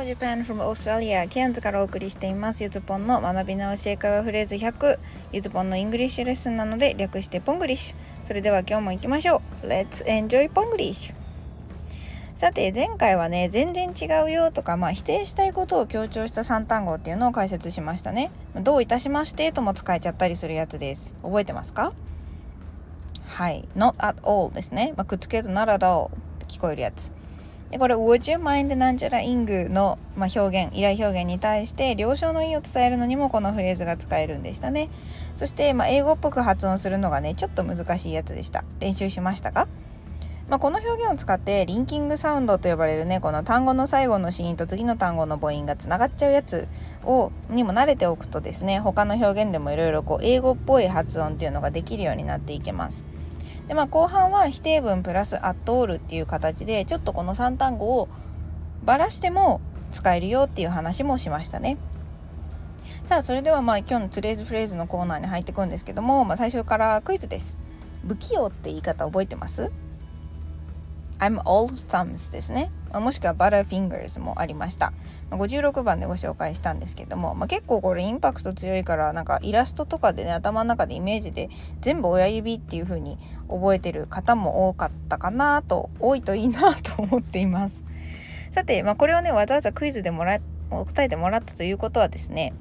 Hello Japan from Australia. ケアンズからお送りしています。ゆずぽんの学び直し英会話フレーズ100ゆずぽんの English lesson なので略してポングリッシュ。それでは今日も行きましょう。Let's enjoy ポングリッシュさて前回はね全然違うよとか、まあ、否定したいことを強調した3単語っていうのを解説しましたね。どういたしましてとも使えちゃったりするやつです。覚えてますか？はい。Not at all ですね、まあ、くっつけると not at all って聞こえるやつ。でこれ Would you mind なんちゃらイングの、まあ、表現依頼表現に対して了承の意を伝えるのにもこのフレーズが使えるんでしたね。そして、まあ、英語っぽく発音するのがねちょっと難しいやつでした。練習しましたか？まあ、この表現を使ってリンキングサウンドと呼ばれるねこの単語の最後の子音と次の単語の母音がつながっちゃうやつをにも慣れておくとですね他の表現でもいろいろこう英語っぽい発音っていうのができるようになっていけます。でまあ、後半は否定文プラスアットオールっていう形でちょっとこの3単語をばらしても使えるよっていう話もしましたね。さあそれではまあ今日のトゥレーズフレーズのコーナーに入っていくんですけども、まあ、最初からクイズです。不器用って言い方覚えてます？I'm all thumbs ですね。もしくは Butterfingers もありました。56番でご紹介したんですけども、まあ、結構これインパクト強いからなんかイラストとかでね頭の中でイメージで全部親指っていう風に覚えてる方も多かったかなと多いといいなと思っています。さて、まあ、これをねわざわざクイズでもら答えてもらったということはですね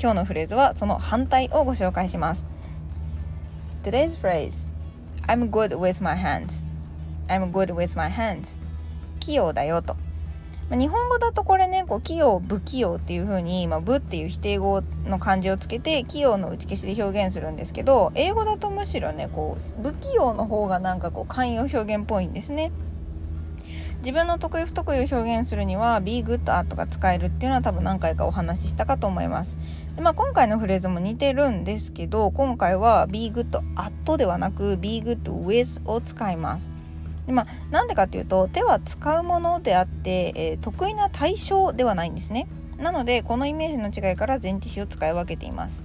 今日のフレーズはその反対をご紹介します。Today's phrase I'm good with my hands I'm good with my hands. 器用だよと、日本語だとこれねこう器用不器用っていう風に、まあ、不っていう否定語の漢字をつけて器用の打ち消しで表現するんですけど英語だとむしろねこう不器用の方がなんかこう慣用表現っぽいんですね。自分の得意不得意を表現するには be good at が使えるっていうのは多分何回かお話ししたかと思います。で、まあ、今回のフレーズも似てるんですけど今回は be good at ではなく be good with を使います。でまあなんでかっていうと手は使うものであって、えー、得意な対象ではないんですね。なのでこのイメージの違いから前置詞を使い分けています。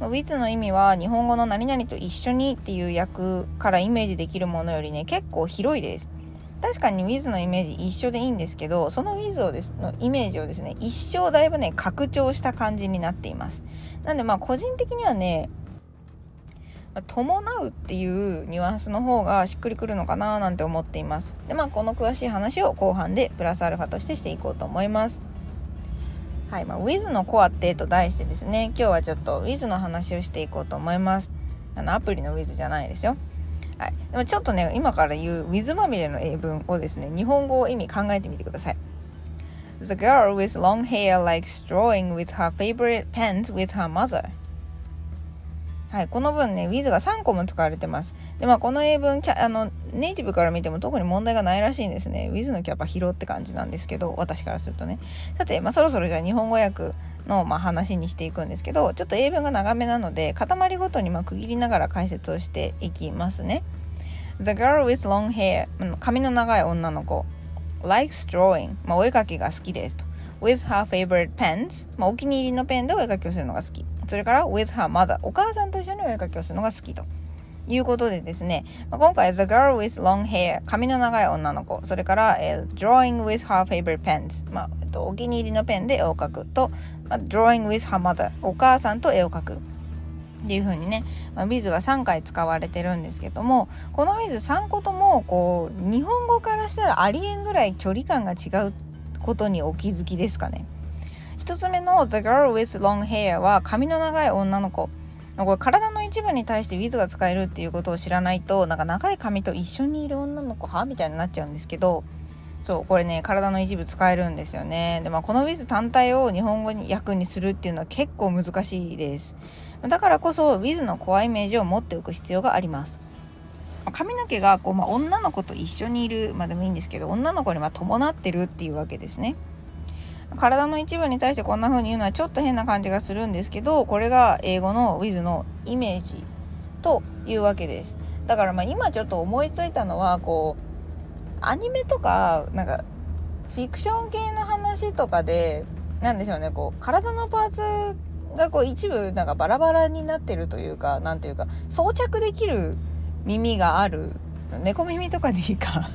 with の意味は日本語の何々と一緒にっていう訳からイメージできるものよりね結構広いです。確かに with のイメージ一緒でいいんですけどその with をですのイメージをですね一生だいぶね拡張した感じになっています。なんでまあ個人的にはね伴うっていうニュアンスの方がしっくりくるのかななんて思っています。でまあこの詳しい話を後半でプラスアルファとしてしていこうと思います。はいまあ、Wiz のコアってと題してですね今日はちょっと Wiz の話をしていこうと思います。あのアプリの Wiz じゃないですよ。はい、でもちょっとね今から言う Wiz まみれの英文をですね日本語を意味考えてみてください。The girl with long hair likes drawing with her favorite pens with her mother. はい、この文ね with が3個も使われてます。でまあこの英文あのネイティブから見ても特に問題がないらしいんですね。with のキャパ拾って感じなんですけど私からするとね。さて、まあ、そろそろじゃあ日本語訳の、まあ、話にしていくんですけどちょっと英文が長めなので塊ごとにま区切りながら解説をしていきますね。The girl with long hair 髪の長い女の子。likes drawing、まあ、お絵かきが好きですと。with her favorite pens、まあ、お気に入りのペンでお絵かきをするのが好き。それから with her mother お母さんと一緒にお絵かきをするのが好きと。いうことでですね、まあ、今回 The girl with long hair 髪の長い女の子。それから、えー、drawing with her favorite pens、まあえっと、お気に入りのペンで絵を描くと、まあ、drawing with her mother お母さんと絵を描く。っていう風にね、まあ、ビズが3回使われてるんですけども。このビズ3個ともこう日本語からしたらありえんぐらい距離感が違うことにお気づきですかね。1つ目の The Girl with Long Hair は髪の長い女の子。これ体の一部に対して With が使えるっていうことを知らないとなんか長い髪と一緒にいる女の子は？みたいになっちゃうんですけど。そうこれね体の一部使えるんですよね。で、まあ、この With 単体を日本語に訳にするっていうのは結構難しいです。だからこそ With の怖いイメージを持っておく必要があります。髪の毛がこう、まあ、女の子と一緒にいるまあでもいいんですけど女の子にま伴ってるっていうわけですね。体の一部に対してこんな風に言うのはちょっと変な感じがするんですけどこれが英語の with のイメージというわけです。だからまあ今ちょっと思いついたのはこうアニメとかなんかフィクション系の話とかで何でしょうねこう体のパーツがこう一部なんかバラバラになってるというか何ていうか装着できる耳がある。猫耳とかでいいか。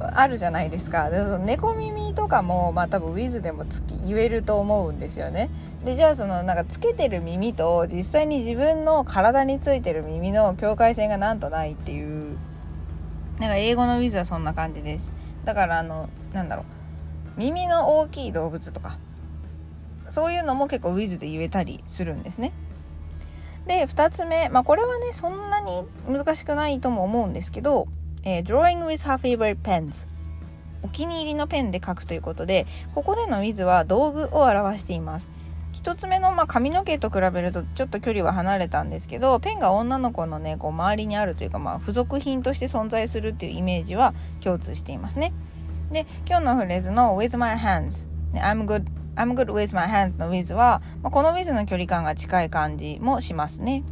あるじゃないですか。でその猫耳とかもまあ多分ウィズでもつき言えると思うんですよね。でじゃあそのなんかつけてる耳と実際に自分の体についてる耳の境界線がなんとないっていうなんか英語のウィズはそんな感じです。だからあのなんだろう。耳の大きい動物とかそういうのも結構ウィズで言えたりするんですね。で2つ目、まあ、これはねそんなに難しくないとも思うんですけど、えー、Drawing with her favorite pens お気に入りのペンで書くということでここでの with は道具を表しています1つ目の、まあ、髪の毛と比べるとちょっと距離は離れたんですけどペンが女の子のねこう周りにあるというか、まあ、付属品として存在するっていうイメージは共通していますねで今日のフレーズの with my hands、ね、I'm good I'm good with my hands の with は、まあ、この with の距離感が近い感じもしますね。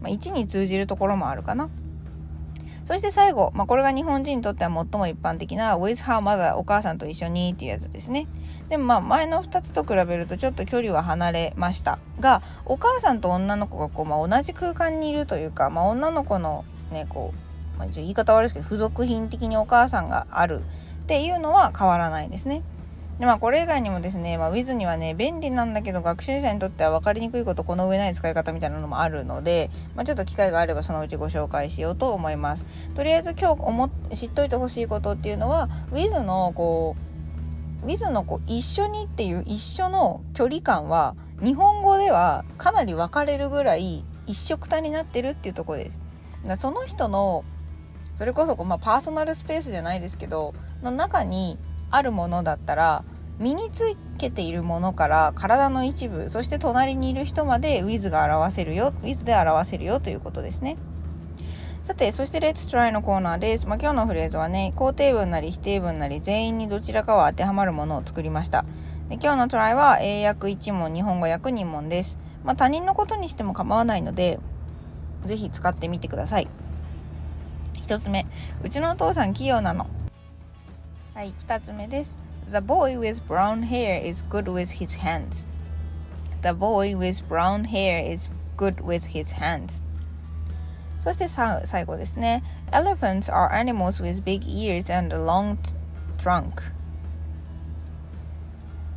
まあ、1に通じるところもあるかな。そして最後、まあ、これが日本人にとっては最も一般的な with her mother お母さんと一緒にっていうやつですね。でもまあ前の2つと比べるとちょっと距離は離れましたがお母さんと女の子がこう、まあ、同じ空間にいるというか、まあ、女の子のねこう、まあ、言い方悪いですけど付属品的にお母さんがあるっていうのは変わらないですね。でまあこれ以外にもですね、まあ、Wiz にはね便利なんだけど学習者にとっては分かりにくいことこの上ない使い方みたいなのもあるので、まあ、ちょっと機会があればそのうちご紹介しようと思います。とりあえず今日思知っといてほしいことっていうのは Wiz のこう Wiz のこう一緒にっていう一緒の距離感は日本語ではかなり分かれるぐらい一緒くたになってるっていうとこです。だその人のそれこそこうまあ、パーソナルスペースじゃないですけどの中にあるものだったら身につけているものから体の一部そして隣にいる人まで with が表せるよ with で表せるよということですね。さてそして Let's try のコーナーです、まあ、今日のフレーズはね肯定文なり否定文なり全員にどちらかは当てはまるものを作りました。で今日のトライは英訳1問日本語訳2問です。まあ、他人のことにしても構わないので是非使ってみてください。1つ目。うちのお父さん器用なの。はい2つ目です The boy with brown hair is good with his hands The boy with brown hair is good with his hands そして最後ですね Elephants are animals with big ears and a long trunk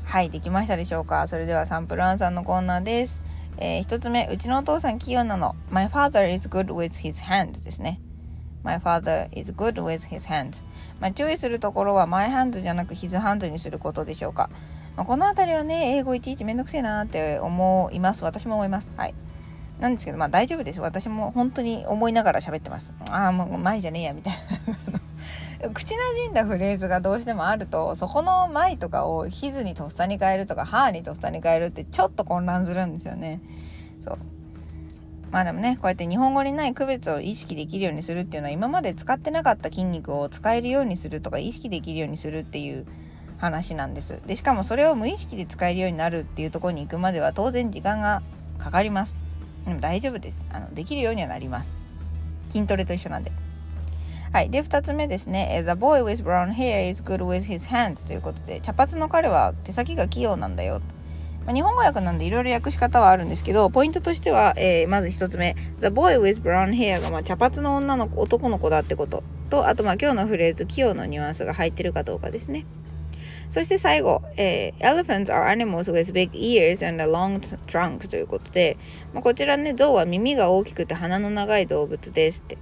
はいできましたでしょうかそれではサンプルアンサーのコーナーですえー、1つ目うちのお父さん器用なの My father is good with his hands ですね My father is good with his hands まあ、注意するところはマイハンドじゃなくヒズハンドにすることでしょうか、まあ、この辺りはね英語いちいちめんどくせえなって思います。私も思います。はい。なんですけどまあ大丈夫です私も本当に思いながら喋ってます。ああもう前じゃねえやみたいな。口なじんだフレーズがどうしてもあるとそこの前とかをヒズにとっさに変えるとかハーにとっさに変えるってちょっと混乱するんですよね。そう。まあでもねこうやって日本語にない区別を意識できるようにするっていうのは今まで使ってなかった筋肉を使えるようにするとか意識できるようにするっていう話なんです。でしかもそれを無意識で使えるようになるっていうとこに行くまでは当然時間がかかります。でも大丈夫です。あのできるようにはなります。筋トレと一緒なんで。はい。で2つ目ですね。The boy with brown hair is good with his hands ということで茶髪の彼は手先が器用なんだよ。まあ、日本語訳なんでいろいろ訳し方はあるんですけど、ポイントとしては、えー、まず一つ目、The boy with brown hair がまあ茶髪の女の子、男の子だってこと。と、あとまあ今日のフレーズ、器用のニュアンスが入ってるかどうかですね。そして最後、えー、Elephants are animals with big ears and a long trunk ということで、まあ、こちらね、象は耳が大きくて鼻の長い動物ですって。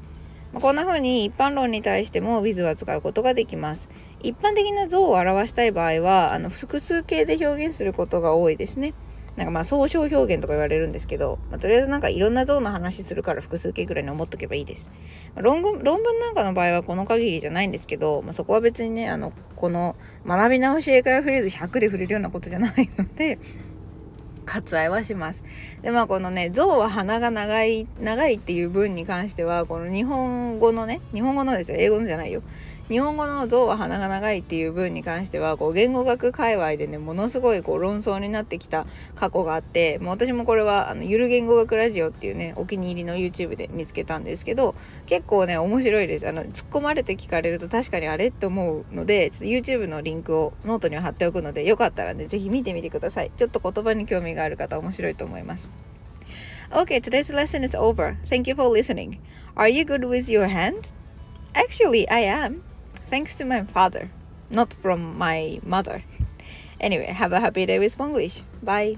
まあ、こんな風に一般論に対しても with は使うことができます。一般的な像を表したい場合は、あの複数形で表現することが多いですね。なんかまあ総称表現とか言われるんですけど、まあ、とりあえずなんかいろんな像の話するから複数形ぐらいに思っとけばいいです。論文論文なんかの場合はこの限りじゃないんですけど、まあ、そこは別にね、あの、この学び直し英会話フレーズ100で触れるようなことじゃないので、割愛はします。で、まあこのね、象は鼻が長い、長いっていう文に関しては、この日本語のね、日本語のですよ、英語のじゃないよ。日本語の象は鼻が長いっていう文に関してはこう言語学界隈でねものすごいこう論争になってきた過去があってもう私もこれはあのゆる言語学ラジオっていうねお気に入りの YouTube で見つけたんですけど結構ね面白いですあの突っ込まれて聞かれると確かにあれって思うのでちょっと YouTube のリンクをノートには貼っておくのでよかったらね是非見てみてくださいちょっと言葉に興味がある方面白いと思います Okay, today's lesson is over. Thank you for listening. Are you good with your hand? Actually, I am. Thanks to my father not from my mother. Anyway have a happy day with Spanglish. Bye